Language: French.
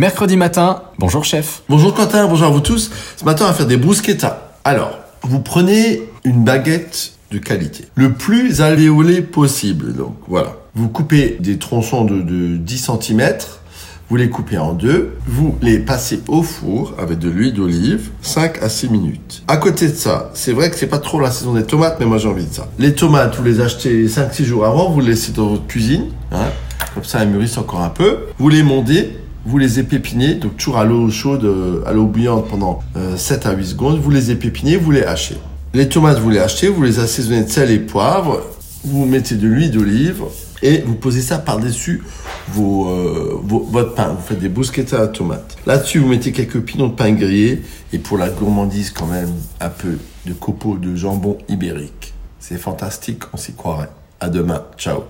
Mercredi matin, bonjour chef. Bonjour Quentin, bonjour à vous tous. Ce matin, on va faire des bruschettas. Alors, vous prenez une baguette de qualité, le plus alvéolé possible. Donc voilà, vous coupez des tronçons de, de 10 cm, vous les coupez en deux, vous les passez au four avec de l'huile d'olive, 5 à 6 minutes. À côté de ça, c'est vrai que c'est pas trop la saison des tomates, mais moi j'ai envie de ça. Les tomates, vous les achetez 5-6 jours avant, vous les laissez dans votre cuisine, hein, comme ça elles mûrissent encore un peu. Vous les mondez, vous les épépinez, donc toujours à l'eau chaude, euh, à l'eau bouillante pendant 7 à 8 secondes, vous les épépinez, vous les hachez. Les tomates, vous les achetez, vous les assaisonnez de sel et poivre, vous mettez de l'huile d'olive et vous posez ça par-dessus euh, votre pain. Vous faites des bruschettas à tomates. Là-dessus, vous mettez quelques pinons de pain grillé et pour la gourmandise quand même, un peu de copeaux de jambon ibérique. C'est fantastique, on s'y croirait. À demain, ciao.